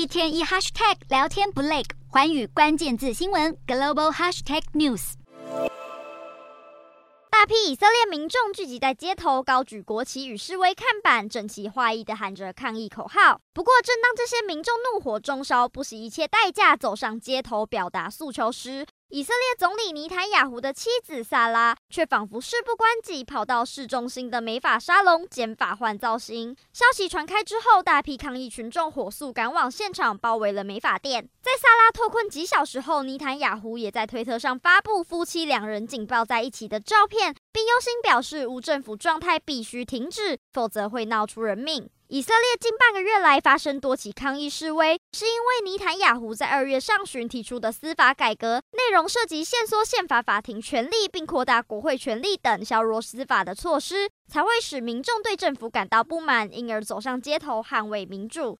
一天一 hashtag 聊天不累，环宇关键字新闻 global hashtag news。大批以色列民众聚集在街头，高举国旗与示威看板，整齐划一的喊着抗议口号。不过，正当这些民众怒火中烧，不惜一切代价走上街头表达诉求时，以色列总理尼坦雅胡的妻子萨拉却仿佛事不关己，跑到市中心的美发沙龙剪发换造型。消息传开之后，大批抗议群众火速赶往现场，包围了美发店。在萨拉脱困几小时后，尼坦雅胡也在推特上发布夫妻两人紧抱在一起的照片，并忧心表示无政府状态必须停止，否则会闹出人命。以色列近半个月来发生多起抗议示威，是因为尼坦雅胡在二月上旬提出的司法改革，内容涉及限缩宪法法庭权力，并扩大国会权力等削弱司法的措施，才会使民众对政府感到不满，因而走上街头捍卫民主。